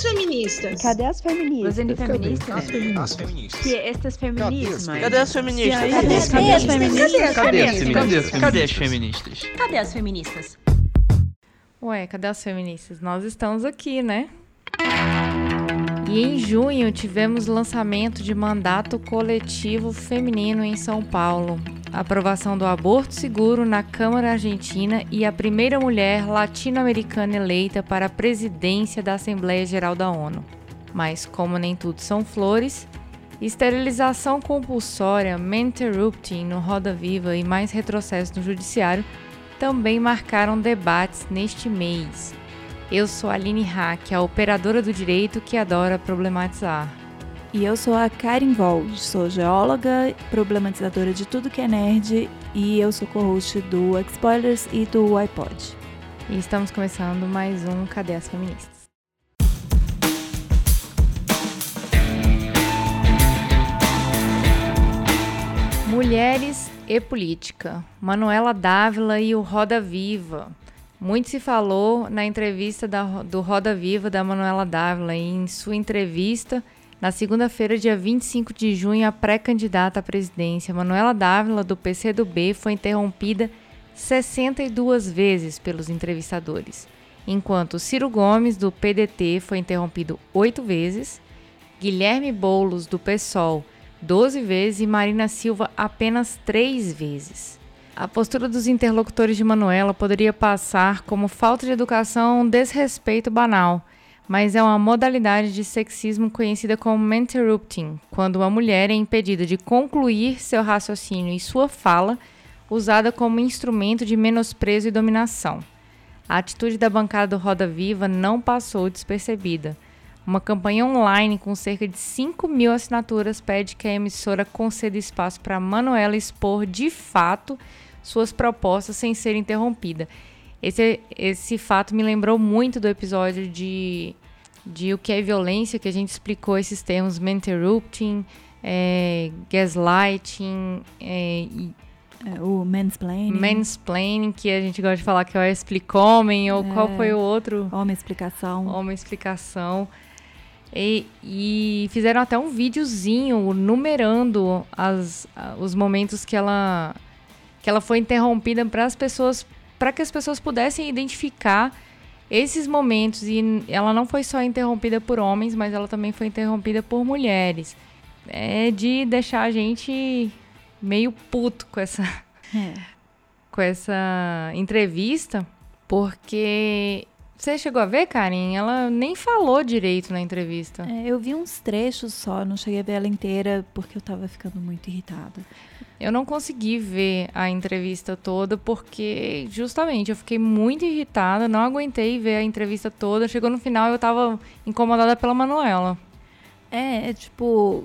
as feministas? Cadê as feministas? Os feministas? As feministas. As feministas. Que estas feminismas? Cadê as feministas? Cadê as feministas? Cadê as feministas? Cadê as feministas? Cadê as feministas? Ué, cadê as feministas? Nós estamos aqui, né? E em junho tivemos lançamento de mandato coletivo feminino em São Paulo, aprovação do aborto seguro na Câmara Argentina e a primeira mulher latino-americana eleita para a presidência da Assembleia Geral da ONU. Mas, como nem tudo são flores, esterilização compulsória, interrupting no Roda Viva e mais retrocesso no Judiciário também marcaram debates neste mês. Eu sou Aline Hack, a operadora do direito que adora problematizar. E eu sou a Karen Vold, sou geóloga, problematizadora de tudo que é nerd e eu sou co-host do Spoilers e do iPod. E estamos começando mais um Cadê as Feministas? Mulheres e política. Manuela Dávila e o Roda Viva. Muito se falou na entrevista da, do Roda Viva da Manuela Dávila e em sua entrevista na segunda-feira, dia 25 de junho, a pré-candidata à presidência, Manuela Dávila, do PCdoB, foi interrompida 62 vezes pelos entrevistadores, enquanto Ciro Gomes, do PDT, foi interrompido oito vezes, Guilherme Boulos, do PSOL, 12 vezes e Marina Silva apenas três vezes. A postura dos interlocutores de Manuela poderia passar como falta de educação, desrespeito banal, mas é uma modalidade de sexismo conhecida como interrupting, quando uma mulher é impedida de concluir seu raciocínio e sua fala, usada como instrumento de menosprezo e dominação. A atitude da bancada do Roda Viva não passou despercebida. Uma campanha online com cerca de 5 mil assinaturas pede que a emissora conceda espaço para Manuela expor de fato suas propostas sem ser interrompida. Esse, esse fato me lembrou muito do episódio de, de O que é violência, que a gente explicou esses termos interrupting, é, gaslighting, é, é, o mansplaining. Mansplaining, que a gente gosta de falar que é o explicomem, ou qual é. foi o outro? Homem explicação. Homem explicação. E, e, fizeram até um videozinho numerando as, os momentos que ela que ela foi interrompida para as pessoas, para que as pessoas pudessem identificar esses momentos e ela não foi só interrompida por homens, mas ela também foi interrompida por mulheres. É de deixar a gente meio puto com essa é. com essa entrevista, porque você chegou a ver, Karen? Ela nem falou direito na entrevista. É, eu vi uns trechos só, não cheguei a ver ela inteira porque eu tava ficando muito irritada. Eu não consegui ver a entrevista toda porque, justamente, eu fiquei muito irritada, não aguentei ver a entrevista toda. Chegou no final e eu tava incomodada pela Manuela. É, é tipo,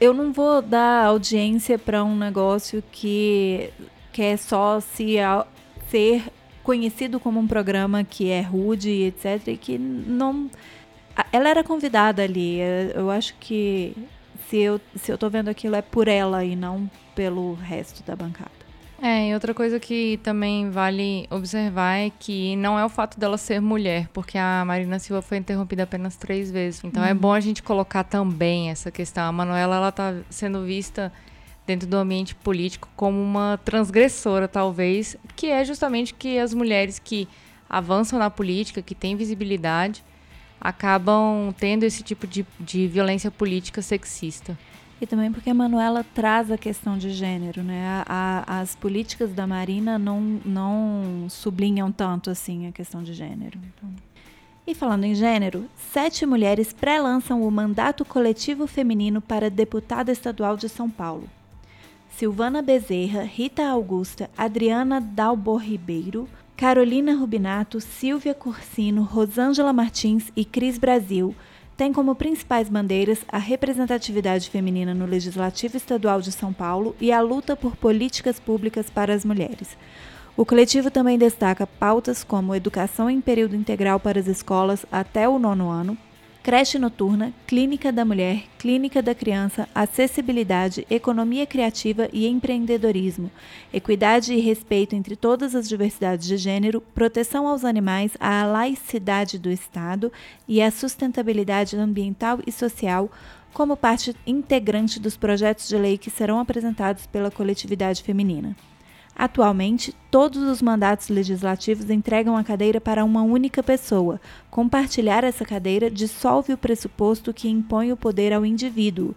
eu não vou dar audiência para um negócio que quer só se ser conhecido como um programa que é rude, etc, e que não ela era convidada ali. Eu acho que se eu, se eu tô vendo aquilo é por ela e não pelo resto da bancada. É, e outra coisa que também vale observar é que não é o fato dela ser mulher, porque a Marina Silva foi interrompida apenas três vezes. Então é uhum. é bom a gente colocar também essa questão. A Manuela, ela tá sendo vista dentro do ambiente político como uma transgressora, talvez, que é justamente que as mulheres que avançam na política, que têm visibilidade, acabam tendo esse tipo de, de violência política sexista. E também porque a Manuela traz a questão de gênero, né? A, a, as políticas da Marina não, não sublinham tanto assim a questão de gênero. Então... E falando em gênero, sete mulheres pré-lançam o mandato coletivo feminino para deputada estadual de São Paulo. Silvana Bezerra, Rita Augusta, Adriana Dalbor Ribeiro, Carolina Rubinato, Silvia Cursino, Rosângela Martins e Cris Brasil têm como principais bandeiras a representatividade feminina no Legislativo Estadual de São Paulo e a luta por políticas públicas para as mulheres. O coletivo também destaca pautas como educação em período integral para as escolas até o nono ano, creche noturna, clínica da mulher, clínica da criança, acessibilidade, economia criativa e empreendedorismo, equidade e respeito entre todas as diversidades de gênero, proteção aos animais, a laicidade do Estado e a sustentabilidade ambiental e social como parte integrante dos projetos de lei que serão apresentados pela coletividade feminina. Atualmente, todos os mandatos legislativos entregam a cadeira para uma única pessoa. Compartilhar essa cadeira dissolve o pressuposto que impõe o poder ao indivíduo.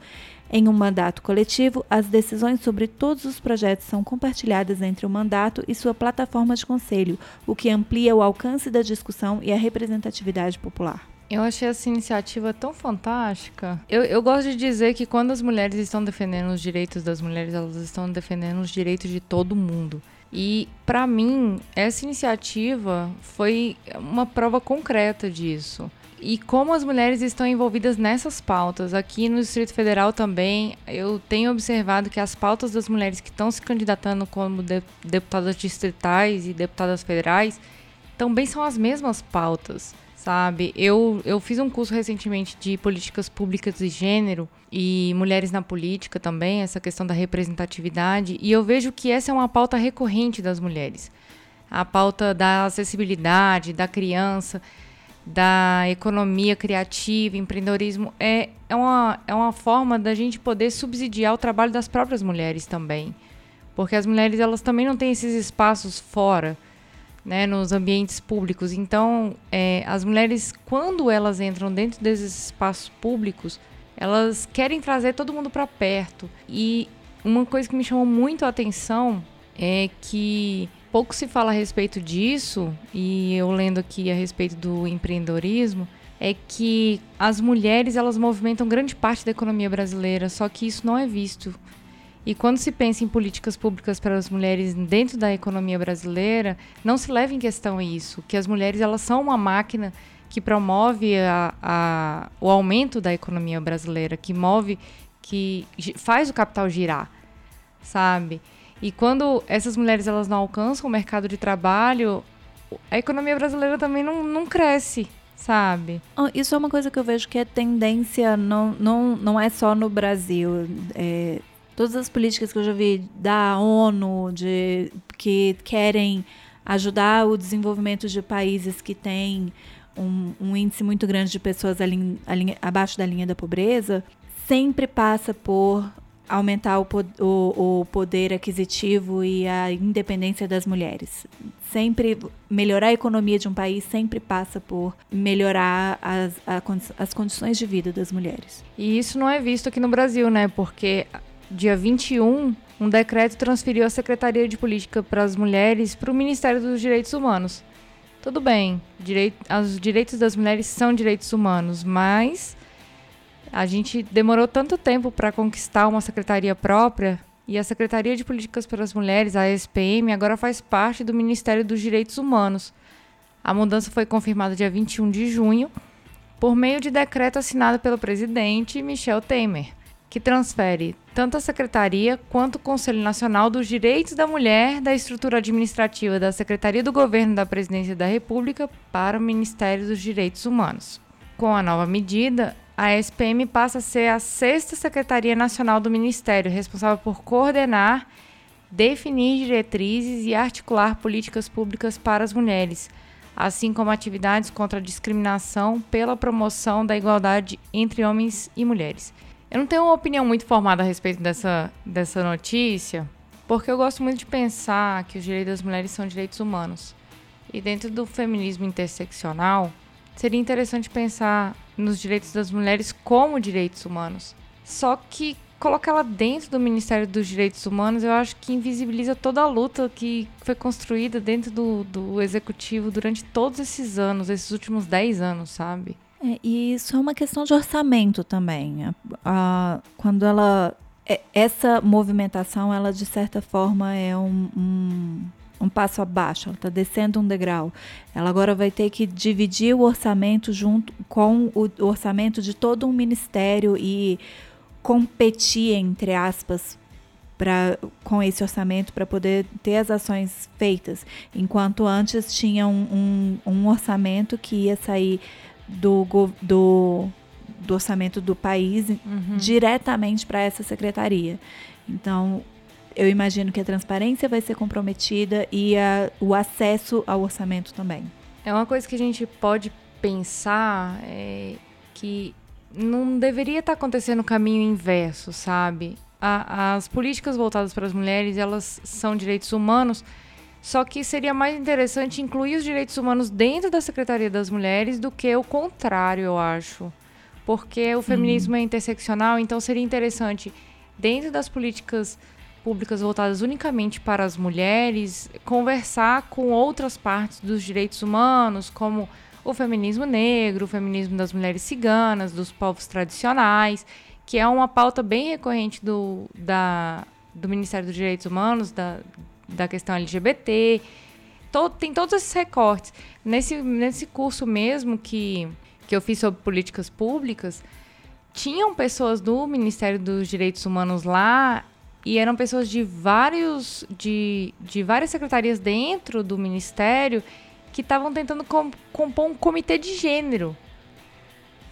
Em um mandato coletivo, as decisões sobre todos os projetos são compartilhadas entre o mandato e sua plataforma de conselho, o que amplia o alcance da discussão e a representatividade popular. Eu achei essa iniciativa tão fantástica. Eu, eu gosto de dizer que quando as mulheres estão defendendo os direitos das mulheres, elas estão defendendo os direitos de todo mundo. E, para mim, essa iniciativa foi uma prova concreta disso. E como as mulheres estão envolvidas nessas pautas. Aqui no Distrito Federal também, eu tenho observado que as pautas das mulheres que estão se candidatando como de, deputadas distritais e deputadas federais também são as mesmas pautas sabe? Eu, eu fiz um curso recentemente de políticas públicas de gênero e mulheres na política também, essa questão da representatividade, e eu vejo que essa é uma pauta recorrente das mulheres. A pauta da acessibilidade, da criança, da economia criativa, empreendedorismo, é, é, uma, é uma forma da gente poder subsidiar o trabalho das próprias mulheres também. Porque as mulheres elas também não têm esses espaços fora né, nos ambientes públicos. Então, é, as mulheres, quando elas entram dentro desses espaços públicos, elas querem trazer todo mundo para perto. E uma coisa que me chamou muito a atenção é que pouco se fala a respeito disso, e eu lendo aqui a respeito do empreendedorismo, é que as mulheres elas movimentam grande parte da economia brasileira, só que isso não é visto. E quando se pensa em políticas públicas para as mulheres dentro da economia brasileira, não se leva em questão isso, que as mulheres elas são uma máquina que promove a, a, o aumento da economia brasileira, que move, que faz o capital girar, sabe? E quando essas mulheres elas não alcançam o mercado de trabalho, a economia brasileira também não, não cresce, sabe? Isso é uma coisa que eu vejo que é tendência, não, não, não é só no Brasil. É, todas as políticas que eu já vi da ONU, de, que querem ajudar o desenvolvimento de países que têm um, um índice muito grande de pessoas abaixo da linha da pobreza, sempre passa por aumentar o, o, o, poder aquisitivo e a independência das mulheres. Sempre melhorar a economia de um país sempre passa por melhorar as, a, as condições de vida das mulheres. E isso não é visto aqui no Brasil, né? Porque dia 21, um decreto transferiu a Secretaria de Política para as Mulheres para o Ministério dos Direitos Humanos. Tudo bem, direito, os direitos das mulheres são direitos humanos, mas a gente demorou tanto tempo para conquistar uma secretaria própria e a Secretaria de Políticas para as Mulheres, a SPM, agora faz parte do Ministério dos Direitos Humanos. A mudança foi confirmada dia 21 de junho por meio de decreto assinado pelo presidente Michel Temer que transfere tanto a Secretaria quanto o Conselho Nacional dos Direitos da Mulher da estrutura administrativa da Secretaria do Governo da Presidência da República para o Ministério dos Direitos Humanos. Com a nova medida, a SPM passa a ser a sexta Secretaria Nacional do Ministério, responsável por coordenar, definir diretrizes e articular políticas públicas para as mulheres, assim como atividades contra a discriminação pela promoção da igualdade entre homens e mulheres. Eu não tenho uma opinião muito formada a respeito dessa, dessa notícia, porque eu gosto muito de pensar que os direitos das mulheres são direitos humanos. E dentro do feminismo interseccional, seria interessante pensar nos direitos das mulheres como direitos humanos. Só que colocar ela dentro do Ministério dos Direitos Humanos, eu acho que invisibiliza toda a luta que foi construída dentro do, do executivo durante todos esses anos, esses últimos 10 anos, sabe? É, e isso é uma questão de orçamento também. Quando ela. É, essa movimentação, ela de certa forma é um, um, um passo abaixo, ela está descendo um degrau. Ela agora vai ter que dividir o orçamento junto com o orçamento de todo um ministério e competir, entre aspas, pra, com esse orçamento para poder ter as ações feitas. Enquanto antes tinha um, um, um orçamento que ia sair do, do do orçamento do país Uhum. diretamente para essa secretaria. Então, eu imagino que a transparência vai ser comprometida e a- o acesso ao orçamento também. É uma coisa que a gente pode pensar é, que não deveria estar acontecendo o caminho inverso, sabe? A- as políticas voltadas para as mulheres, elas são direitos humanos, só que seria mais interessante incluir os direitos humanos dentro da Secretaria das Mulheres do que o contrário, eu acho. Porque o feminismo é interseccional, então seria interessante, dentro das políticas públicas voltadas unicamente para as mulheres, conversar com outras partes dos direitos humanos, como o feminismo negro, o feminismo das mulheres ciganas, dos povos tradicionais, que é uma pauta bem recorrente do, da, do Ministério dos Direitos Humanos, da, da questão LGBT. Tem todos esses recortes. Nesse, nesse curso mesmo que, que eu fiz sobre políticas públicas, tinham pessoas do Ministério dos Direitos Humanos lá e eram pessoas de vários de, de várias secretarias dentro do ministério que estavam tentando com- compor um comitê de gênero,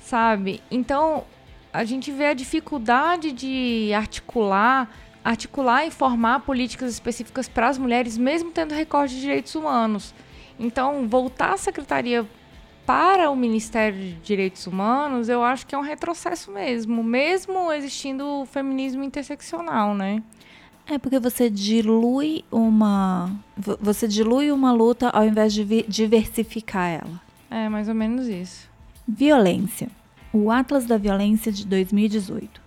sabe? Então a gente vê a dificuldade de articular, articular e formar políticas específicas para as mulheres, mesmo tendo recorte de direitos humanos. Então voltar a secretaria para o Ministério de Direitos Humanos, eu acho que é um retrocesso mesmo, mesmo existindo o feminismo interseccional, né? É porque você dilui uma vo- você dilui uma luta ao invés de diversificar ela. É mais ou menos isso. Violência. O Atlas da Violência de 2018.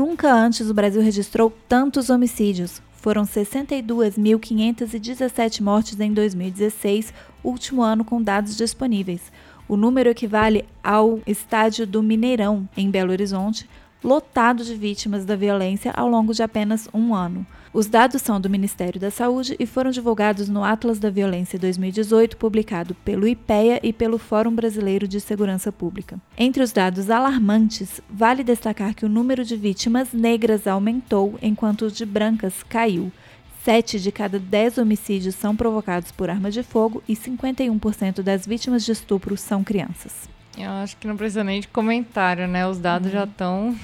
Nunca antes o Brasil registrou tantos homicídios. Foram 62.517 mortes em 2016, último ano com dados disponíveis. O número equivale ao estádio do Mineirão, em Belo Horizonte, lotado de vítimas da violência ao longo de apenas um ano. Os dados são do Ministério da Saúde e foram divulgados no Atlas da Violência 2018, publicado pelo IPEA e pelo Fórum Brasileiro de Segurança Pública. Entre os dados alarmantes, vale destacar que o número de vítimas negras aumentou, enquanto o de brancas caiu. Sete de cada dez homicídios são provocados por arma de fogo e 51% das vítimas de estupro são crianças. Eu acho que não precisa nem de comentário, né? Os dados já estão.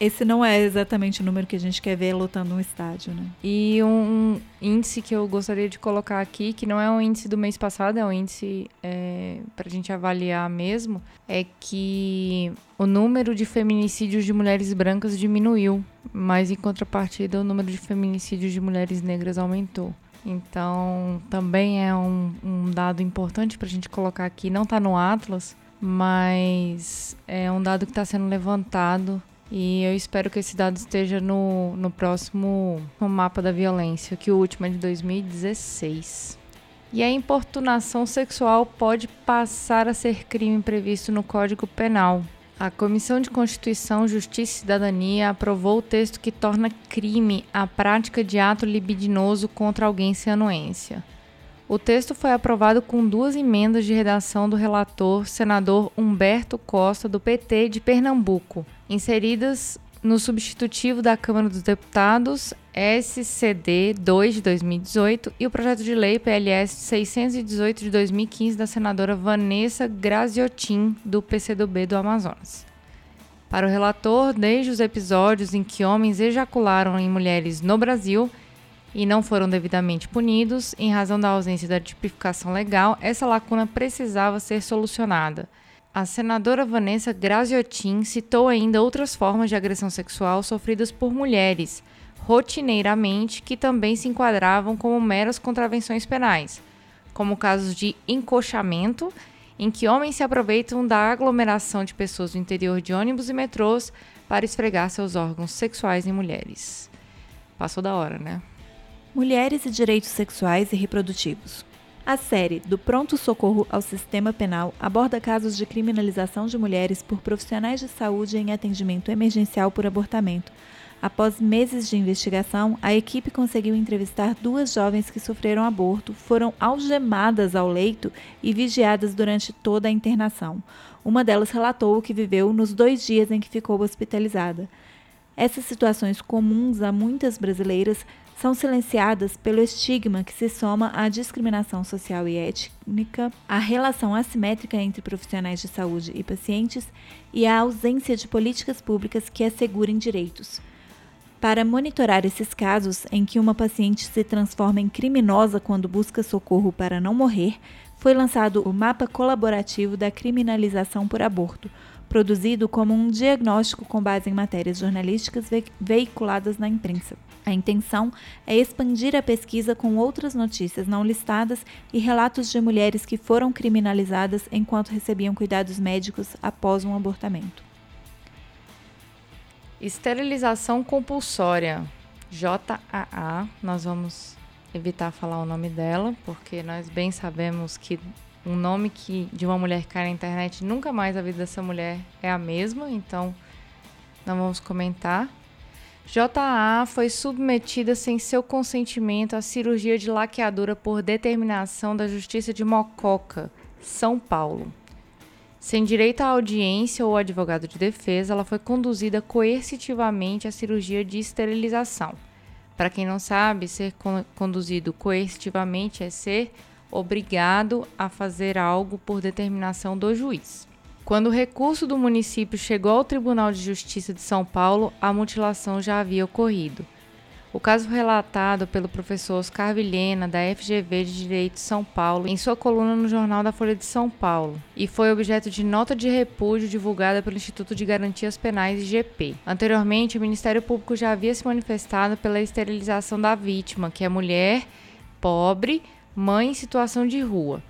Esse não é exatamente o número que a gente quer ver lotando um estádio, né? E um índice que eu gostaria de colocar aqui, que não é um índice do mês passado, é um índice é, para a gente avaliar mesmo, é que o número de feminicídios de mulheres brancas diminuiu, mas em contrapartida o número de feminicídios de mulheres negras aumentou. Então, também é um, um dado importante para a gente colocar aqui. Não está no Atlas, mas é um dado que está sendo levantado e eu espero que esse dado esteja no, no próximo no mapa da violência, que o último é de 2016. E a importunação sexual pode passar a ser crime previsto no Código Penal. A Comissão de Constituição, Justiça e Cidadania aprovou o texto que torna crime a prática de ato libidinoso contra alguém sem anuência. O texto foi aprovado com duas emendas de redação do relator, senador Humberto Costa, do PT de Pernambuco, inseridas no substitutivo da Câmara dos Deputados SCD 2 de 2018 e o projeto de lei PLS 618 de 2015 da senadora Vanessa Graziotin, do PCdoB do Amazonas. Para o relator, desde os episódios em que homens ejacularam em mulheres no Brasil, e não foram devidamente punidos, em razão da ausência da tipificação legal, essa lacuna precisava ser solucionada. A senadora Vanessa Graziotin citou ainda outras formas de agressão sexual sofridas por mulheres, rotineiramente, que também se enquadravam como meras contravenções penais, como casos de encochamento, em que homens se aproveitam da aglomeração de pessoas do interior de ônibus e metrôs para esfregar seus órgãos sexuais em mulheres. Passou da hora, né? Mulheres e direitos sexuais e reprodutivos. A série Do Pronto Socorro ao Sistema Penal aborda casos de criminalização de mulheres por profissionais de saúde em atendimento emergencial por abortamento. Após meses de investigação, a equipe conseguiu entrevistar duas jovens que sofreram aborto, foram algemadas ao leito e vigiadas durante toda a internação. Uma delas relatou o que viveu nos dois dias em que ficou hospitalizada. Essas situações comuns a muitas brasileiras são silenciadas pelo estigma que se soma à discriminação social e étnica, à relação assimétrica entre profissionais de saúde e pacientes e à ausência de políticas públicas que assegurem direitos. Para monitorar esses casos em que uma paciente se transforma em criminosa quando busca socorro para não morrer, foi lançado o Mapa Colaborativo da Criminalização por Aborto, produzido como um diagnóstico com base em matérias jornalísticas ve veiculadas na imprensa. A intenção é expandir a pesquisa com outras notícias não listadas e relatos de mulheres que foram criminalizadas enquanto recebiam cuidados médicos após um abortamento. Esterilização compulsória. JAA, nós vamos evitar falar o nome dela, porque nós bem sabemos que um nome que de uma mulher que cai na internet, nunca mais a vida dessa mulher é a mesma, então não vamos comentar. JA foi submetida sem seu consentimento à cirurgia de laqueadura por determinação da Justiça de Mococa, São Paulo. Sem direito à audiência ou advogado de defesa, ela foi conduzida coercitivamente à cirurgia de esterilização. Para quem não sabe, ser conduzido coercitivamente é ser obrigado a fazer algo por determinação do juiz. Quando o recurso do município chegou ao Tribunal de Justiça de São Paulo, a mutilação já havia ocorrido. O caso relatado pelo professor Oscar Vilhena, da FGV de Direito de São Paulo, em sua coluna no Jornal da Folha de São Paulo, e foi objeto de nota de repúdio divulgada pelo Instituto de Garantias Penais IGP. Anteriormente, o Ministério Público já havia se manifestado pela esterilização da vítima, que é mulher, pobre, mãe em situação de rua.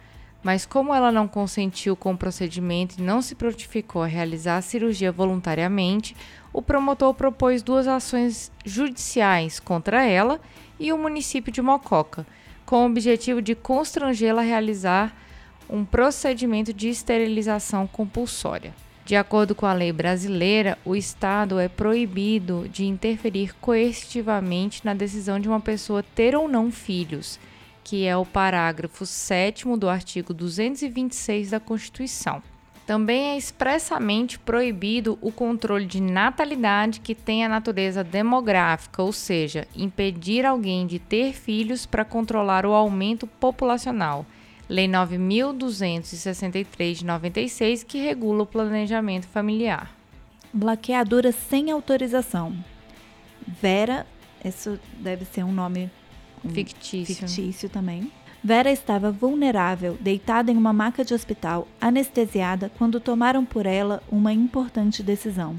Mas como ela não consentiu com o procedimento e não se prontificou a realizar a cirurgia voluntariamente, o promotor propôs duas ações judiciais contra ela e o município de Mococa, com o objetivo de constrangê-la a realizar um procedimento de esterilização compulsória. De acordo com a lei brasileira, o Estado é proibido de interferir coercitivamente na decisão de uma pessoa ter ou não filhos que é o parágrafo 7 do artigo 226 da Constituição. Também é expressamente proibido o controle de natalidade que tenha natureza demográfica, ou seja, impedir alguém de ter filhos para controlar o aumento populacional. Lei 9263 de 96, que regula o planejamento familiar. Blaqueadura sem autorização. Vera, isso deve ser um nome fictício. fictício também. Vera estava vulnerável, deitada em uma maca de hospital, anestesiada, quando tomaram por ela uma importante decisão.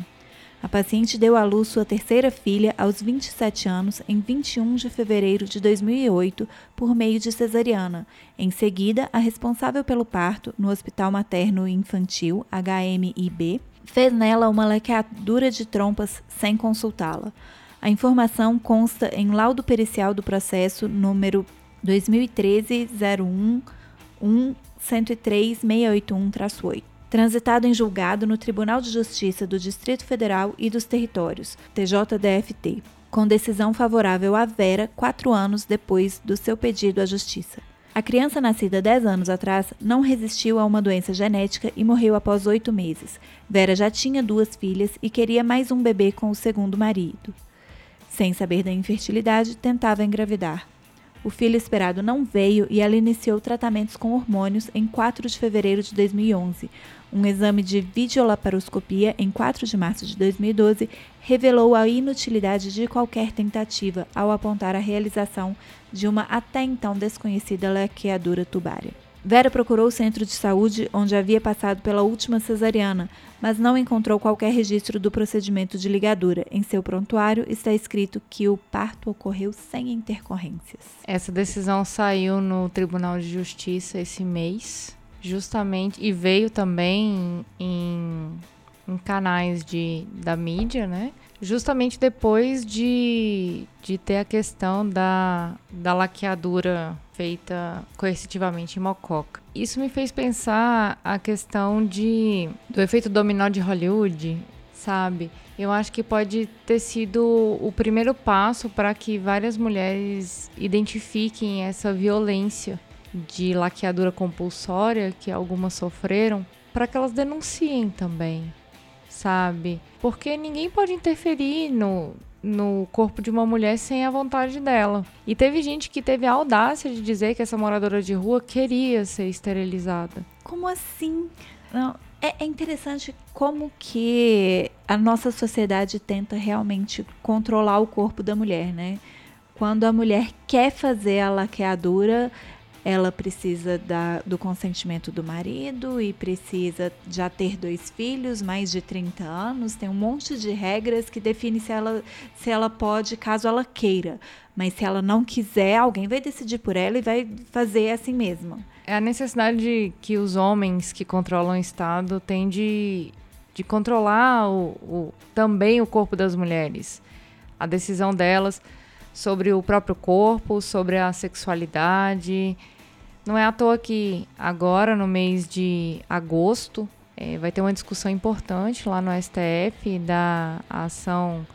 A paciente deu à luz sua terceira filha aos 27 anos, em 21 de fevereiro de 2008, por meio de cesariana. Em seguida, a responsável pelo parto, no Hospital Materno Infantil, HMIB, fez nela uma laqueadura de trompas sem consultá-la. A informação consta em laudo pericial do processo número 2013 01 103-681-8, transitado em julgado no Tribunal de Justiça do Distrito Federal e dos Territórios, TJDFT, com decisão favorável a Vera quatro anos depois do seu pedido à Justiça. A criança nascida 10 anos atrás não resistiu a uma doença genética e morreu após oito meses. Vera já tinha duas filhas e queria mais um bebê com o segundo marido. Sem saber da infertilidade, tentava engravidar. O filho esperado não veio e ela iniciou tratamentos com hormônios em 4 de fevereiro de 2011. Um exame de videolaparoscopia em 4 de março de 2012 revelou a inutilidade de qualquer tentativa ao apontar a realização de uma até então desconhecida laqueadura tubária. Vera procurou o centro de saúde onde havia passado pela última cesariana, mas não encontrou qualquer registro do procedimento de ligadura. Em seu prontuário está escrito que o parto ocorreu sem intercorrências. Essa decisão saiu no Tribunal de Justiça esse mês, justamente, e veio também em, em canais de, da mídia, né? Justamente depois de, de ter a questão da, da laqueadura feita coercitivamente em Mococa. Isso me fez pensar a questão de do efeito dominó de Hollywood, sabe? Eu acho que pode ter sido o primeiro passo para que várias mulheres identifiquem essa violência de laqueadura compulsória que algumas sofreram, para que elas denunciem também, sabe? Porque ninguém pode interferir no no corpo de uma mulher sem a vontade dela. E teve gente que teve a audácia de dizer que essa moradora de rua queria ser esterilizada. Como assim? Não, é, é interessante como que a nossa sociedade tenta realmente controlar o corpo da mulher, né? Quando a mulher quer fazer a laqueadura, ela precisa da, do consentimento do marido e precisa já ter dois filhos, mais de 30 anos. Tem um monte de regras que define se ela, se ela pode, caso ela queira. Mas se ela não quiser, alguém vai decidir por ela e vai fazer assim mesmo. É a necessidade que os homens que controlam o Estado têm de, de controlar o, o, também o corpo das mulheres. A decisão delas sobre o próprio corpo, sobre a sexualidade. Não é à toa que agora, no mês de agosto, é, vai ter uma discussão importante lá no STF da ação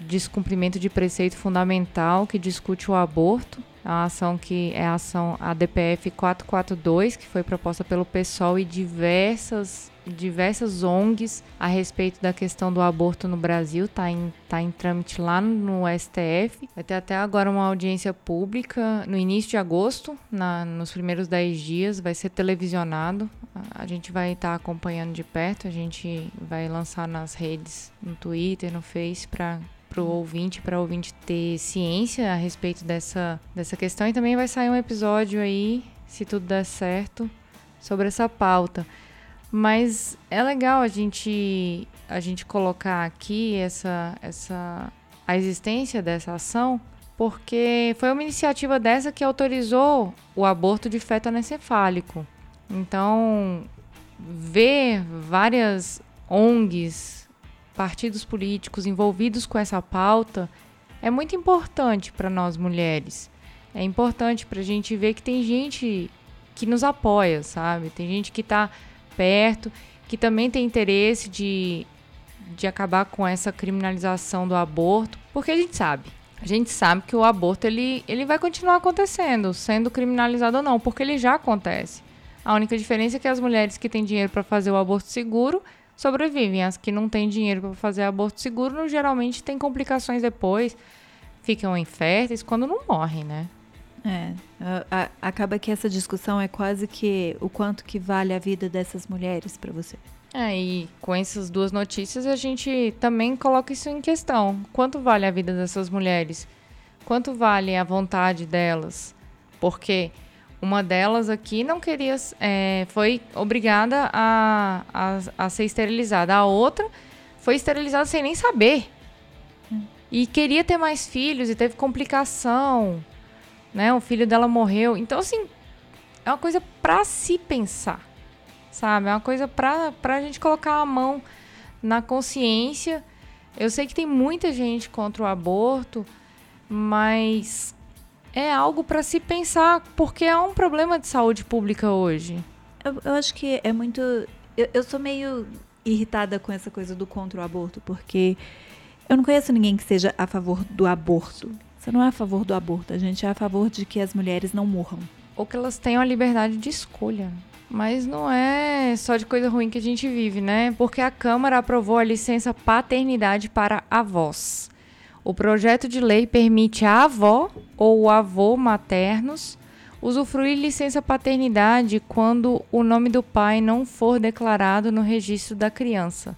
de descumprimento de preceito fundamental que discute o aborto. É a ação que é a ação ADPF 442, que foi proposta pelo PSOL e diversas diversas ONGs a respeito da questão do aborto no Brasil, está em, tá em trâmite lá no STF. Vai ter até agora uma audiência pública no início de agosto, na, nos primeiros 10 dias, vai ser televisionado. A, a gente vai estar tá acompanhando de perto, a gente vai lançar nas redes, no Twitter, no Face, para para o ouvinte, para o ouvinte ter ciência a respeito dessa, dessa questão. E também vai sair um episódio aí, se tudo der certo, sobre essa pauta. Mas é legal a gente a gente colocar aqui essa essa a existência dessa ação, porque foi uma iniciativa dessa que autorizou o aborto de feto anencefálico. Então, ver várias ONGs, partidos políticos envolvidos com essa pauta é muito importante para nós mulheres. É importante para a gente ver que tem gente que nos apoia, sabe? Tem gente que está perto, que também tem interesse de, de acabar com essa criminalização do aborto, porque a gente sabe. A gente sabe que o aborto ele, ele vai continuar acontecendo, sendo criminalizado ou não, porque ele já acontece. A única diferença é que as mulheres que têm dinheiro para fazer o aborto seguro sobrevivem. As que não têm dinheiro para fazer aborto seguro geralmente têm complicações depois, ficam inférteis quando não morrem, né? É, a, a, acaba que essa discussão é quase que o quanto que vale a vida dessas mulheres para você. É, e com essas duas notícias a gente também coloca isso em questão. Quanto vale a vida dessas mulheres? Quanto vale a vontade delas? Porque uma delas aqui não queria, é, foi obrigada a, a, a, ser esterilizada. A outra foi esterilizada sem nem saber. E queria ter mais filhos e teve complicação né? O filho dela morreu. Então, assim, é uma coisa para se pensar, sabe? É uma coisa pra, pra gente colocar a mão na consciência. Eu sei que tem muita gente contra o aborto, mas é algo para se pensar, porque é um problema de saúde pública hoje. Eu, eu acho que é muito. Eu, eu sou meio irritada com essa coisa do contra o aborto, porque eu não conheço ninguém que seja a favor do aborto. Você não é a favor do aborto, a gente é a favor de que as mulheres não morram. Ou que elas tenham a liberdade de escolha. Mas não é só de coisa ruim que a gente vive, né? Porque a Câmara aprovou a licença paternidade para avós. O projeto de lei permite a avó ou avô maternos usufruir licença paternidade quando o nome do pai não for declarado no registro da criança.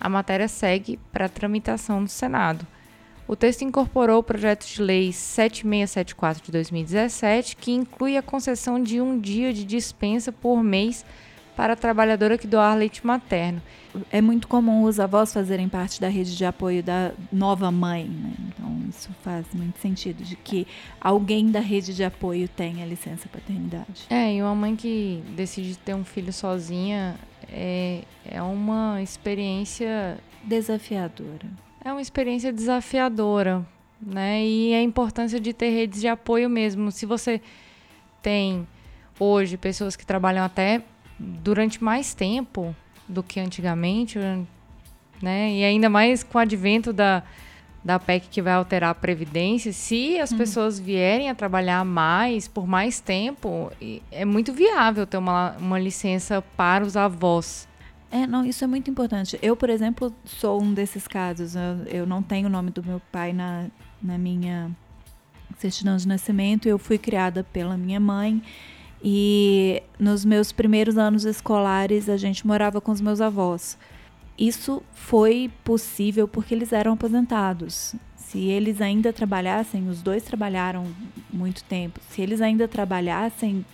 A matéria segue para tramitação no Senado. O texto incorporou o projeto de lei 7674 de 2017, que inclui a concessão de um dia de dispensa por mês para a trabalhadora que doar leite materno. É muito comum os avós fazerem parte da rede de apoio da nova mãe, né? Então isso faz muito sentido de que alguém da rede de apoio tenha licença paternidade. É, e uma mãe que decide ter um filho sozinha é, é uma experiência desafiadora é uma experiência desafiadora, né? E a importância de ter redes de apoio mesmo. Se você tem hoje pessoas que trabalham até durante mais tempo do que antigamente, né? E ainda mais com o advento da, da PEC que vai alterar a previdência, se as uhum. pessoas vierem a trabalhar mais por mais tempo, é muito viável ter uma, uma licença para os avós É, não, isso é muito importante. Eu, por exemplo, sou um desses casos. Eu, eu não tenho o nome do meu pai na, na minha certidão de nascimento. Eu fui criada pela minha mãe. E nos meus primeiros anos escolares, a gente morava com os meus avós. Isso foi possível porque eles eram aposentados. Se eles ainda trabalhassem, os dois trabalharam muito tempo. Se eles ainda trabalhassem,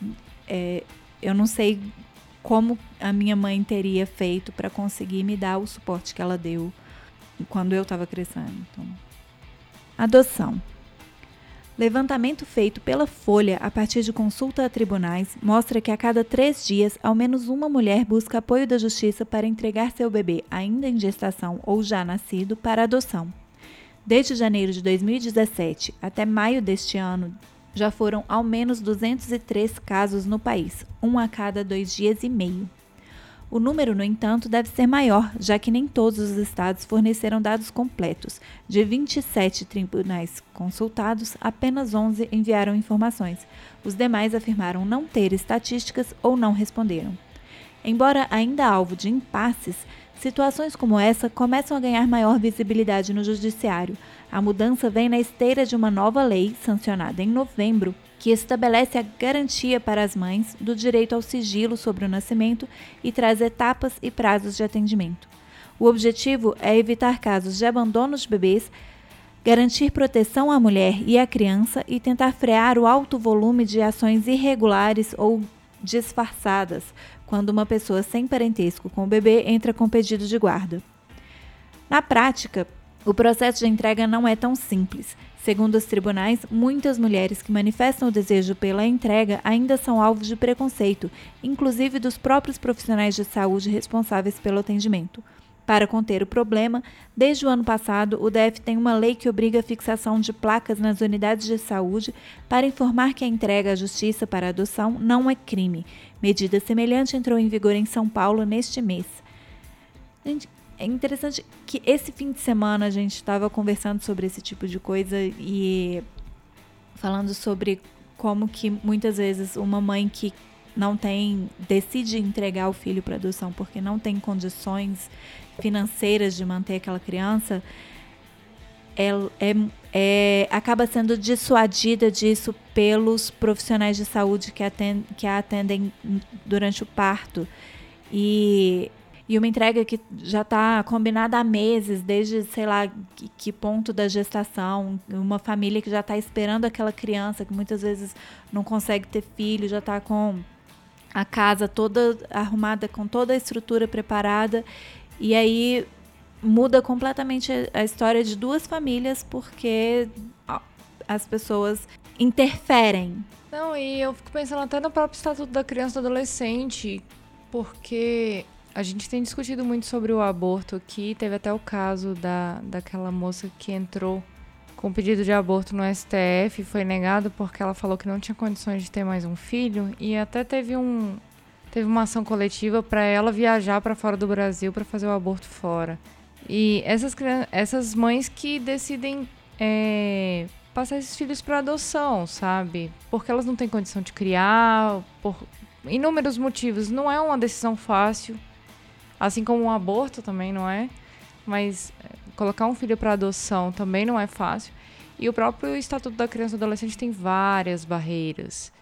é, eu não sei como a minha mãe teria feito para conseguir me dar o suporte que ela deu quando eu estava crescendo. Então, adoção. Levantamento feito pela Folha a partir de consulta a tribunais mostra que a cada três dias, ao menos uma mulher busca apoio da justiça para entregar seu bebê, ainda em gestação ou já nascido, para adoção. Desde janeiro de 2017 até maio deste ano, já foram ao menos 203 casos no país, um a cada dois dias e meio. O número, no entanto, deve ser maior, já que nem todos os estados forneceram dados completos. De 27 tribunais consultados, apenas 11 enviaram informações. Os demais afirmaram não ter estatísticas ou não responderam. Embora ainda alvo de impasses, situações como essa começam a ganhar maior visibilidade no judiciário. A mudança vem na esteira de uma nova lei, sancionada em novembro, que estabelece a garantia para as mães do direito ao sigilo sobre o nascimento e traz etapas e prazos de atendimento. O objetivo é evitar casos de abandono de bebês, garantir proteção à mulher e à criança e tentar frear o alto volume de ações irregulares ou disfarçadas quando uma pessoa sem parentesco com o bebê entra com pedido de guarda. Na prática, o processo de entrega não é tão simples. Segundo os tribunais, muitas mulheres que manifestam o desejo pela entrega ainda são alvos de preconceito, inclusive dos próprios profissionais de saúde responsáveis pelo atendimento. Para conter o problema, desde o ano passado, o DF tem uma lei que obriga a fixação de placas nas unidades de saúde para informar que a entrega à justiça para adoção não é crime. Medida semelhante entrou em vigor em São Paulo neste mês. Gente, é interessante que esse fim de semana a gente estava conversando sobre esse tipo de coisa e falando sobre como que muitas vezes uma mãe que não tem decide entregar o filho para adoção porque não tem condições financeiras de manter aquela criança é, é, é, acaba sendo dissuadida disso pelos profissionais de saúde que, atend, que a atendem durante o parto. E e uma entrega que já está combinada há meses, desde sei lá que, que ponto da gestação, uma família que já está esperando aquela criança, que muitas vezes não consegue ter filho, já está com a casa toda arrumada, com toda a estrutura preparada, e aí muda completamente a história de duas famílias porque as pessoas interferem. Não, e eu fico pensando até no próprio Estatuto da Criança e do Adolescente, porque a gente tem discutido muito sobre o aborto aqui. Teve até o caso da, daquela moça que entrou com pedido de aborto no STF, foi negado porque ela falou que não tinha condições de ter mais um filho e até teve um teve uma ação coletiva para ela viajar para fora do Brasil para fazer o aborto fora. E essas essas mães que decidem é, passar esses filhos para adoção, sabe? Porque elas não têm condição de criar, por inúmeros motivos. Não é uma decisão fácil. Assim como um aborto também não é. Mas é, colocar um filho para adoção também não é fácil. E o próprio Estatuto da Criança e Adolescente tem várias barreiras.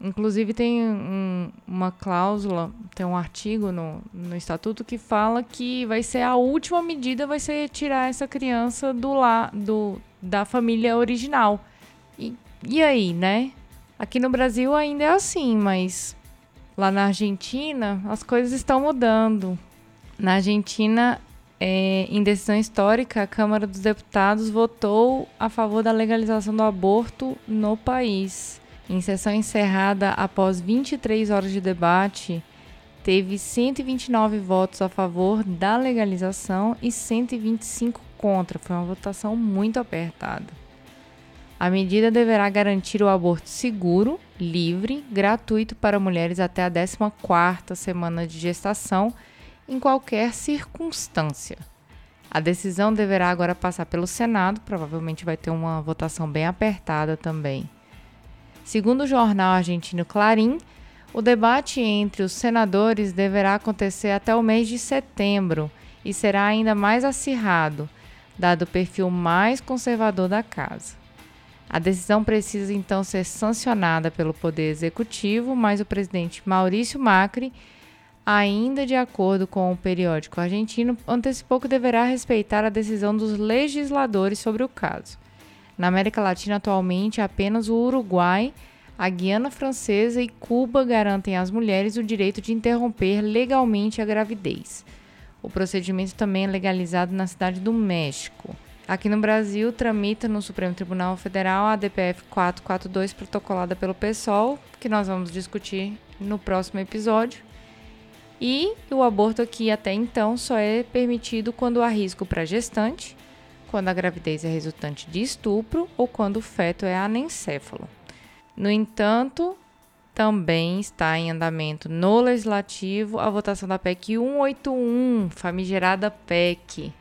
Inclusive tem um, uma cláusula, tem um artigo no, no estatuto que fala que vai ser a última medida vai ser tirar essa criança do lá do da família original. E, e aí, né? Aqui no Brasil ainda é assim, mas Lá na Argentina, as coisas estão mudando. Na Argentina, é, em decisão histórica, a Câmara dos Deputados votou a favor da legalização do aborto no país. Em sessão encerrada após 23 horas de debate, teve 129 votos a favor da legalização e 125 contra. Foi uma votação muito apertada. A medida deverá garantir o aborto seguro, livre, gratuito para mulheres até a 14ª semana de gestação, em qualquer circunstância. A decisão deverá agora passar pelo Senado, provavelmente vai ter uma votação bem apertada também. Segundo o jornal argentino Clarim, O debate entre os senadores deverá acontecer até o mês de setembro e será ainda mais acirrado, dado o perfil mais conservador da casa. A decisão precisa então ser sancionada pelo Poder Executivo, mas o presidente Maurício Macri, ainda de acordo com o periódico argentino, antecipou que deverá respeitar a decisão dos legisladores sobre o caso. Na América Latina, atualmente, apenas o Uruguai, a Guiana Francesa e Cuba garantem às mulheres o direito de interromper legalmente a gravidez. O procedimento também é legalizado na cidade do México. Aqui no Brasil, tramita no Supremo Tribunal Federal a DPF 442, protocolada pelo PSOL, que nós vamos discutir no próximo episódio. E o aborto aqui até então só é permitido quando há risco para gestante, quando a gravidez é resultante de estupro ou quando o feto é anencéfalo. No entanto, também está em andamento no Legislativo a votação da PEC 181, famigerada PEC,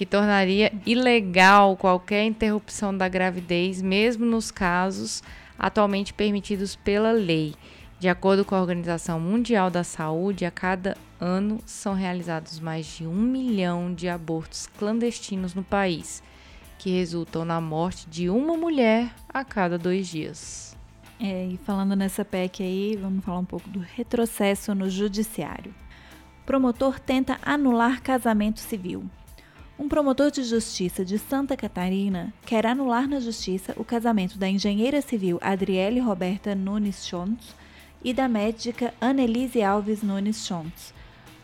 que tornaria ilegal qualquer interrupção da gravidez, mesmo nos casos atualmente permitidos pela lei. De acordo com a Organização Mundial da Saúde, a cada ano são realizados mais de um milhão de abortos clandestinos no país, que resultam na morte de uma mulher a cada dois dias. É, e falando nessa PEC aí, vamos falar um pouco do retrocesso no judiciário. Promotor tenta anular casamento civil. Um promotor de justiça de Santa Catarina quer anular na justiça o casamento da engenheira civil Adriele Roberta Nunes Schontz e da médica Annelise Alves Nunes Schontz,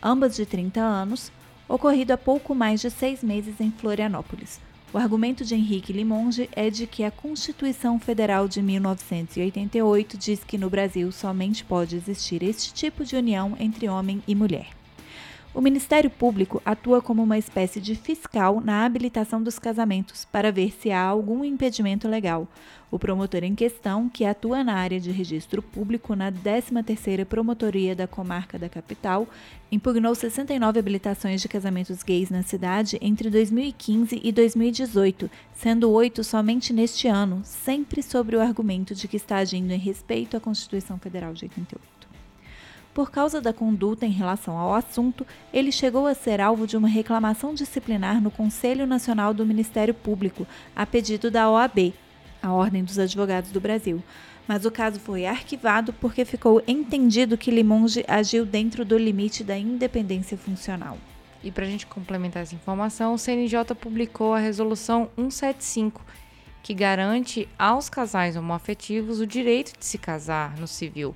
ambas de 30 anos, ocorrido há pouco mais de seis meses em Florianópolis. O argumento de Henrique Limonge é de que a Constituição Federal de 1988 diz que no Brasil somente pode existir este tipo de união entre homem e mulher. O Ministério Público atua como uma espécie de fiscal na habilitação dos casamentos para ver se há algum impedimento legal. O promotor em questão, que atua na área de registro público na 13ª Promotoria da Comarca da Capital, impugnou 69 habilitações de casamentos gays na cidade entre 2015 e 2018, sendo oito somente neste ano, sempre sobre o argumento de que está agindo em respeito à Constituição Federal de 88. Por causa da conduta em relação ao assunto, ele chegou a ser alvo de uma reclamação disciplinar no Conselho Nacional do Ministério Público, a pedido da OAB, a Ordem dos Advogados do Brasil. Mas o caso foi arquivado porque ficou entendido que Limonge agiu dentro do limite da independência funcional. E para a gente complementar essa informação, o CNJ publicou a Resolução 175, que garante aos casais homoafetivos o direito de se casar no civil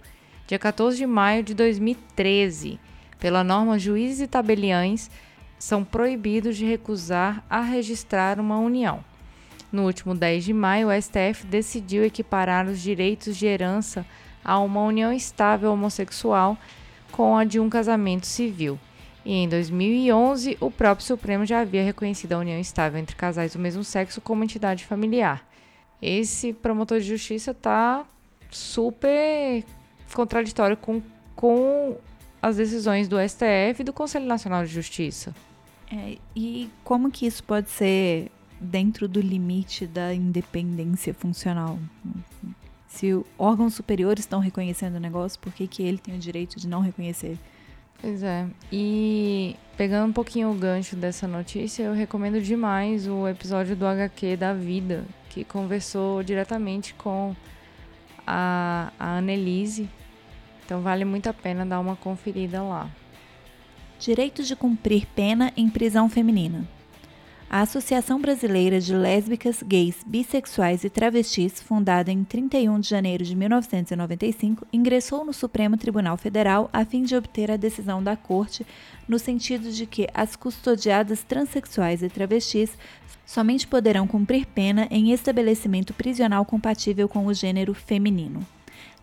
dia 14 de maio de 2013. Pela norma, juízes e tabeliães são proibidos de recusar a registrar uma união. No último 10 de maio, o STF decidiu equiparar os direitos de herança a uma união estável homossexual com a de um casamento civil. E em 2011, o próprio Supremo já havia reconhecido a união estável entre casais do mesmo sexo como entidade familiar. Esse promotor de justiça está super contraditório com, com as decisões do STF e do Conselho Nacional de Justiça. É, e como que isso pode ser dentro do limite da independência funcional? Se órgãos superiores estão reconhecendo o negócio, por que, que ele tem o direito de não reconhecer? Pois é. E pegando um pouquinho o gancho dessa notícia, eu recomendo demais o episódio do HQ da Vida, que conversou diretamente com a, a Annelise, então vale muito a pena dar uma conferida lá. Direito de cumprir pena em prisão feminina. A Associação Brasileira de Lésbicas, Gays, Bissexuais e Travestis, fundada em 31 de janeiro de 1995, ingressou no Supremo Tribunal Federal a fim de obter a decisão da Corte no sentido de que as custodiadas transexuais e travestis somente poderão cumprir pena em estabelecimento prisional compatível com o gênero feminino.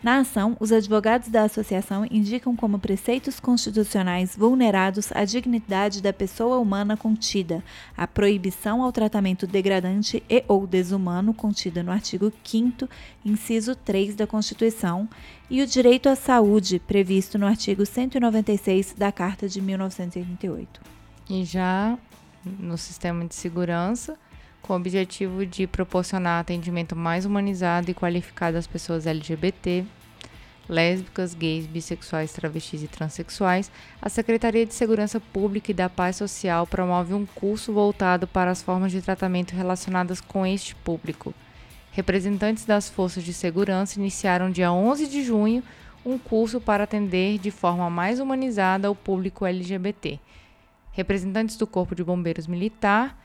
Na ação, os advogados da associação indicam como preceitos constitucionais vulnerados a dignidade da pessoa humana contida, a proibição ao tratamento degradante e ou desumano contida no artigo 5 inciso 3 da Constituição e o direito à saúde previsto no artigo 196 da Carta de 1988. E já no sistema de segurança, com o objetivo de proporcionar atendimento mais humanizado e qualificado às pessoas LGBT. lésbicas, gays, bissexuais, travestis e transexuais, a Secretaria de Segurança Pública e da Paz Social promove um curso voltado para as formas de tratamento relacionadas com este público. Representantes das forças de segurança iniciaram dia 11 de junho um curso para atender de forma mais humanizada o público LGBT. Representantes do Corpo de Bombeiros Militar,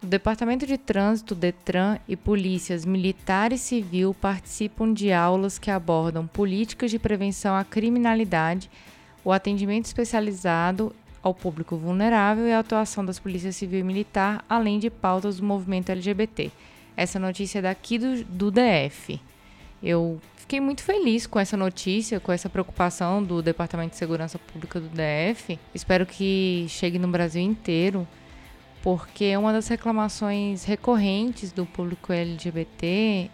do Departamento de Trânsito, DETRAN e polícias militar e civil participam de aulas que abordam políticas de prevenção à criminalidade, o atendimento especializado ao público vulnerável e a atuação das polícias civil e militar, além de pautas do movimento LGBT. Essa notícia é daqui do, do DF. Eu fiquei muito feliz com essa notícia, com essa preocupação do Departamento de Segurança Pública do DF. Espero que chegue no Brasil inteiro porque uma das reclamações recorrentes do público LGBT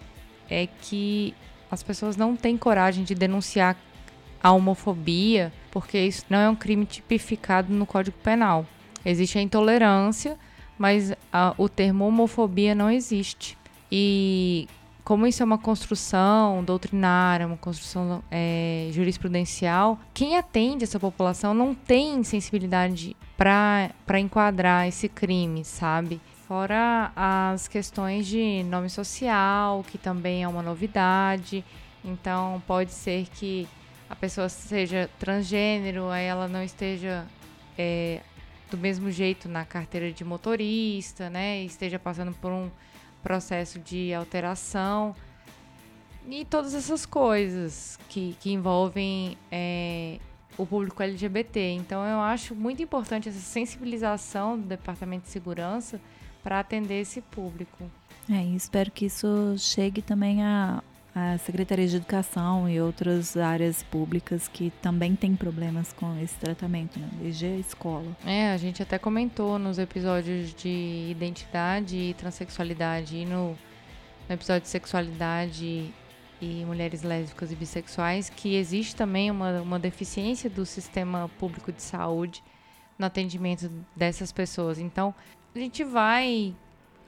é que as pessoas não têm coragem de denunciar a homofobia, porque isso não é um crime tipificado no Código Penal. Existe a intolerância, mas a, o termo homofobia não existe. E como isso é uma construção doutrinária, uma construção é, jurisprudencial, quem atende essa população não tem sensibilidade para enquadrar esse crime, sabe? Fora as questões de nome social, que também é uma novidade. Então, pode ser que a pessoa seja transgênero, aí ela não esteja é, do mesmo jeito na carteira de motorista, né? Esteja passando por um processo de alteração. E todas essas coisas que, que envolvem é, o público LGBT. Então eu acho muito importante essa sensibilização do Departamento de Segurança para atender esse público. É, e espero que isso chegue também à, à Secretaria de Educação e outras áreas públicas que também têm problemas com esse tratamento, né? desde a escola. É, a gente até comentou nos episódios de identidade e transexualidade e no, no episódio de sexualidade e mulheres lésbicas e bissexuais, que existe também uma, uma deficiência do sistema público de saúde no atendimento dessas pessoas. Então, a gente vai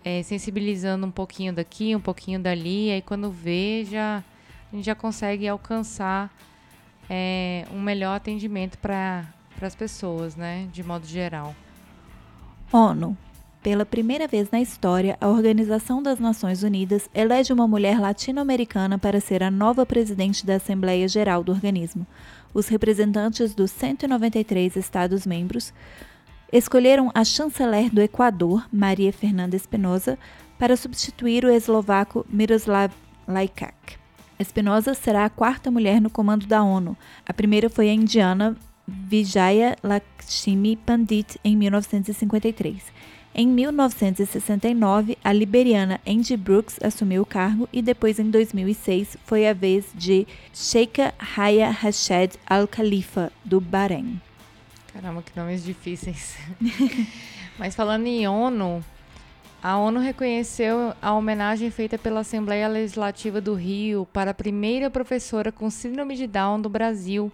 é, sensibilizando um pouquinho daqui, um pouquinho dali, aí quando vê, já, a gente já consegue alcançar é, um melhor atendimento para as pessoas, né, de modo geral. ONU pela primeira vez na história, a Organização das Nações Unidas elege uma mulher latino-americana para ser a nova presidente da Assembleia Geral do organismo. Os representantes dos 193 Estados-membros escolheram a chanceler do Equador, Maria Fernanda Espinosa, para substituir o eslovaco Miroslav Lajčák. Espinosa será a quarta mulher no comando da ONU. A primeira foi a indiana Vijaya Lakshmi Pandit em 1953. Em 1969, a liberiana Andy Brooks assumiu o cargo e depois, em 2006, foi a vez de Sheikha Haya Rashid Al Khalifa, do Bahrein. Caramba, que nomes difíceis. Mas falando em ONU, a ONU reconheceu a homenagem feita pela Assembleia Legislativa do Rio para a primeira professora com síndrome de Down do Brasil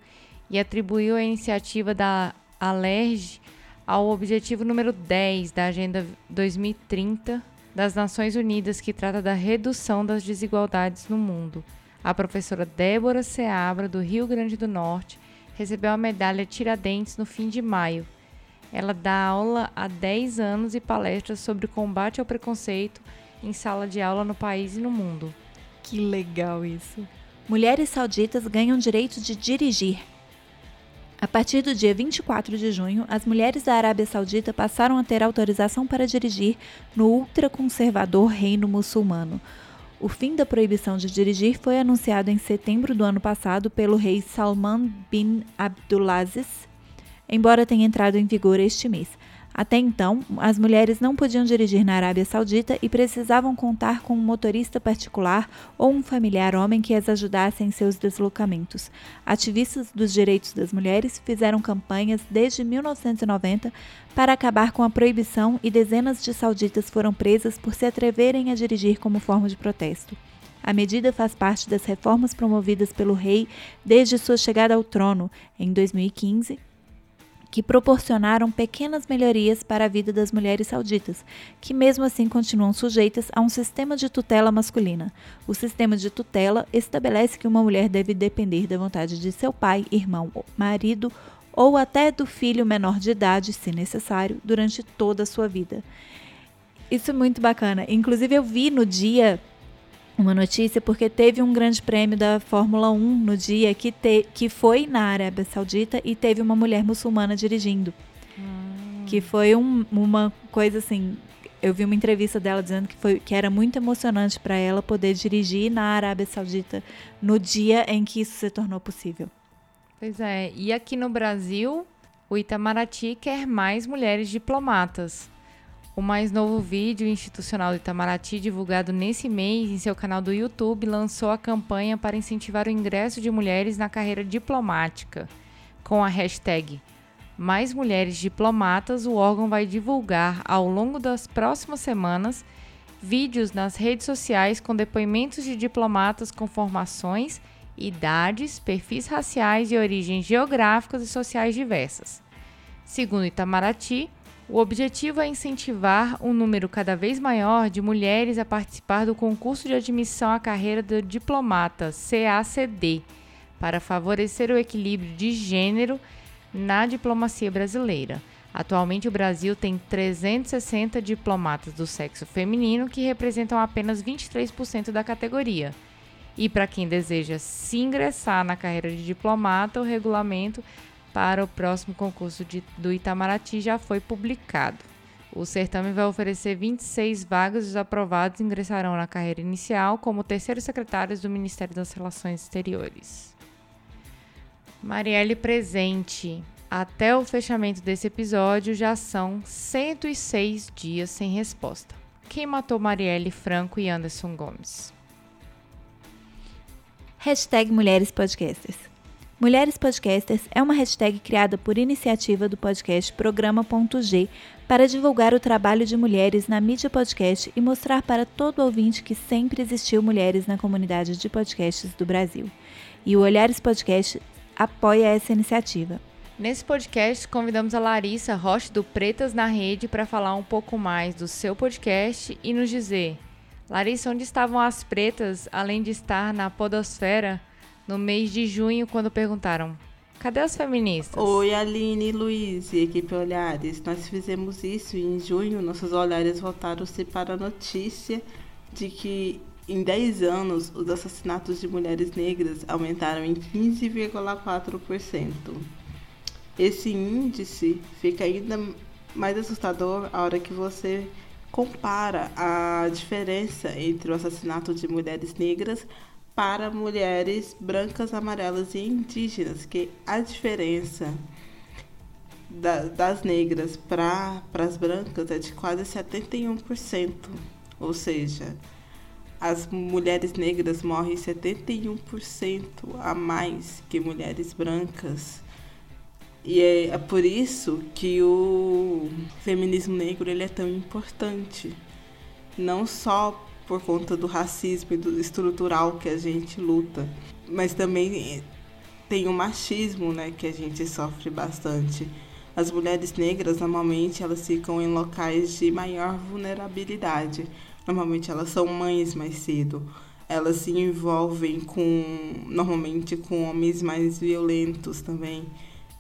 e atribuiu a iniciativa da ALERJ ao objetivo número 10 da Agenda 2030 das Nações Unidas, que trata da redução das desigualdades no mundo. A professora Débora Seabra, do Rio Grande do Norte, recebeu a medalha Tiradentes no fim de maio. Ela dá aula há 10 anos e palestras sobre combate ao preconceito em sala de aula no país e no mundo. Que legal isso! Mulheres sauditas ganham direito de dirigir. A partir do dia 24 de junho, as mulheres da Arábia Saudita passaram a ter autorização para dirigir no ultraconservador reino muçulmano. O fim da proibição de dirigir foi anunciado em setembro do ano passado pelo rei Salman bin Abdulaziz, embora tenha entrado em vigor este mês. Até então, as mulheres não podiam dirigir na Arábia Saudita e precisavam contar com um motorista particular ou um familiar homem que as ajudasse em seus deslocamentos. Ativistas dos direitos das mulheres fizeram campanhas desde 1990 para acabar com a proibição e dezenas de sauditas foram presas por se atreverem a dirigir como forma de protesto. A medida faz parte das reformas promovidas pelo rei desde sua chegada ao trono em 2015 que proporcionaram pequenas melhorias para a vida das mulheres sauditas, que mesmo assim continuam sujeitas a um sistema de tutela masculina. O sistema de tutela estabelece que uma mulher deve depender da vontade de seu pai, irmão, marido ou até do filho menor de idade, se necessário, durante toda a sua vida. Isso é muito bacana. Inclusive, eu vi no dia uma notícia porque teve um grande prêmio da Fórmula 1 no dia que, te, que foi na Arábia Saudita e teve uma mulher muçulmana dirigindo. Hum. Que foi um, uma coisa assim. Eu vi uma entrevista dela dizendo que, foi, que era muito emocionante para ela poder dirigir na Arábia Saudita no dia em que isso se tornou possível. Pois é, e aqui no Brasil, o Itamaraty quer mais mulheres diplomatas. O mais novo vídeo institucional do Itamaraty, divulgado nesse mês em seu canal do YouTube, lançou a campanha para incentivar o ingresso de mulheres na carreira diplomática. Com a hashtag Mais Mulheres Diplomatas, o órgão vai divulgar ao longo das próximas semanas vídeos nas redes sociais com depoimentos de diplomatas com formações, idades, perfis raciais e origens geográficas e sociais diversas. Segundo Itamaraty, o objetivo é incentivar um número cada vez maior de mulheres a participar do concurso de admissão à carreira de diplomata CACD, para favorecer o equilíbrio de gênero na diplomacia brasileira. Atualmente, o Brasil tem 360 diplomatas do sexo feminino, que representam apenas 23% da categoria. E para quem deseja se ingressar na carreira de diplomata, o regulamento para o próximo concurso de, do Itamaraty já foi publicado. O certame vai oferecer 26 vagas e os aprovados ingressarão na carreira inicial como terceiros secretários do Ministério das Relações Exteriores. Marielle presente. Até o fechamento desse episódio já são 106 dias sem resposta. Quem matou Marielle Franco e Anderson Gomes? Hashtag Mulheres Podcasters. Mulheres Podcasters é uma hashtag criada por iniciativa do podcast Programa.g para divulgar o trabalho de mulheres na mídia podcast e mostrar para todo ouvinte que sempre existiu mulheres na comunidade de podcasts do Brasil. E o Olhares Podcast apoia essa iniciativa. Nesse podcast, convidamos a Larissa Rocha do Pretas na Rede para falar um pouco mais do seu podcast e nos dizer: Larissa, onde estavam as pretas além de estar na Podosfera? No mês de junho, quando perguntaram: cadê as feministas? Oi, Aline, Luiz e equipe Olhares. Nós fizemos isso e em junho nossos olhares voltaram-se para a notícia de que em 10 anos os assassinatos de mulheres negras aumentaram em 15,4%. Esse índice fica ainda mais assustador a hora que você compara a diferença entre o assassinato de mulheres negras para mulheres brancas, amarelas e indígenas, que a diferença da, das negras para as brancas é de quase 71%. Ou seja, as mulheres negras morrem 71% a mais que mulheres brancas. E é, é, por isso que o feminismo negro ele é tão importante. Não só por conta do racismo e do estrutural que a gente luta. Mas também tem o machismo, né, que a gente sofre bastante. As mulheres negras normalmente elas ficam em locais de maior vulnerabilidade. Normalmente elas são mães mais cedo. Elas se envolvem com normalmente com homens mais violentos também.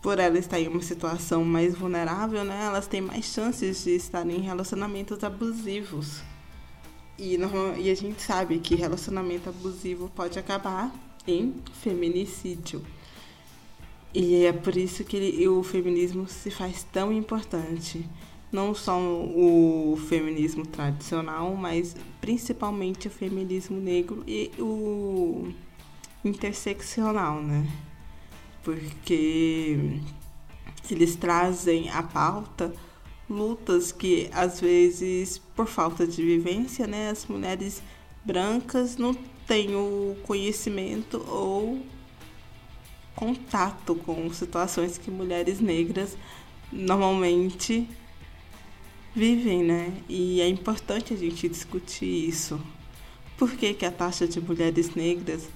Por elas estarem em uma situação mais vulnerável, né, elas têm mais chances de estar em relacionamentos abusivos. E, e a gente sabe que relacionamento abusivo pode acabar em feminicídio. E é por isso que ele, o feminismo se faz tão importante. Não só o feminismo tradicional, mas principalmente o feminismo negro e o interseccional, né? Porque eles trazem a pauta lutas que às vezes por falta de vivência, né, as mulheres brancas não têm o conhecimento ou contato com situações que mulheres negras normalmente vivem, né? E é importante a gente discutir isso. Por que, que a taxa de mulheres negras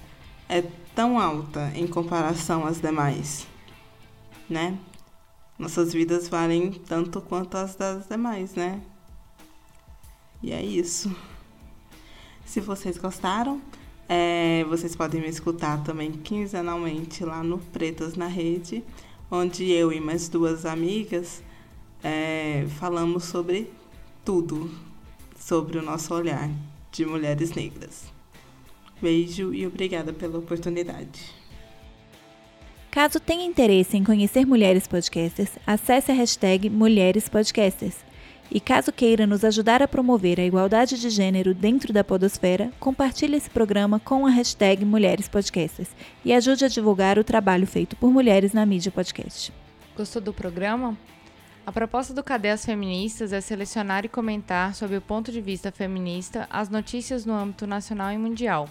é tão alta em comparação às demais, né? Nossas vidas valem tanto quanto as das demais, né? E é isso. Se vocês gostaram, é, vocês podem me escutar também quinzenalmente lá no Pretas na Rede, onde eu e mais duas amigas é, falamos sobre tudo, sobre o nosso olhar de mulheres negras. Beijo e obrigada pela oportunidade. Caso tenha interesse em conhecer mulheres podcasters, acesse a hashtag Mulheres Podcasters. E caso queira nos ajudar a promover a igualdade de gênero dentro da podosfera, compartilhe esse programa com a hashtag Mulheres Podcasters e ajude a divulgar o trabalho feito por mulheres na mídia podcast. Gostou do programa? A proposta do Cadê as Feministas é selecionar e comentar, sob o ponto de vista feminista, as notícias no âmbito nacional e mundial.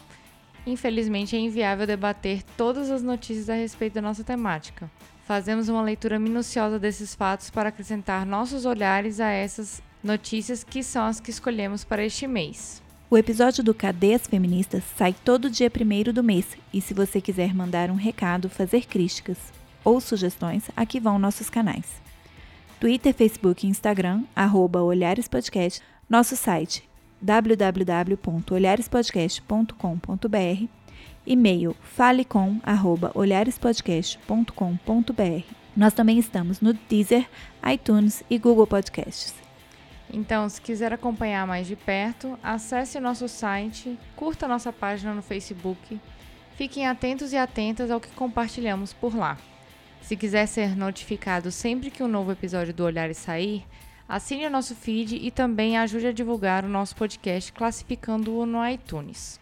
Infelizmente, é inviável debater todas as notícias a respeito da nossa temática. Fazemos uma leitura minuciosa desses fatos para acrescentar nossos olhares a essas notícias que são as que escolhemos para este mês. O episódio do Cadê as Feministas sai todo dia primeiro do mês e se você quiser mandar um recado, fazer críticas ou sugestões, aqui vão nossos canais. Twitter, Facebook e Instagram, arroba Olhares Podcast, nosso site www.olharespodcast.com.br, e-mail falecom@olharespodcast.com.br. Nós também estamos no Deezer, iTunes e Google Podcasts. Então, se quiser acompanhar mais de perto, acesse nosso site, curta nossa página no Facebook. Fiquem atentos e atentas ao que compartilhamos por lá. Se quiser ser notificado sempre que um novo episódio do Olhares sair, assine o nosso feed e também ajude a divulgar o nosso podcast classificando-o no iTunes.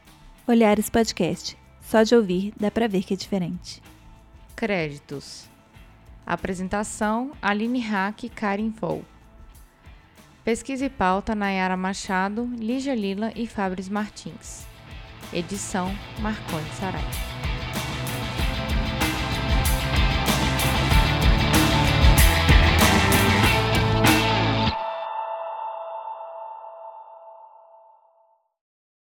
Olhares Podcast. Só de ouvir dá pra ver que é diferente. Créditos. Apresentação: Aline Hack e Karin Vol. Pesquisa e pauta: Nayara Machado, Lígia Lila e Fabris Martins. Edição: Marcone Saraiva.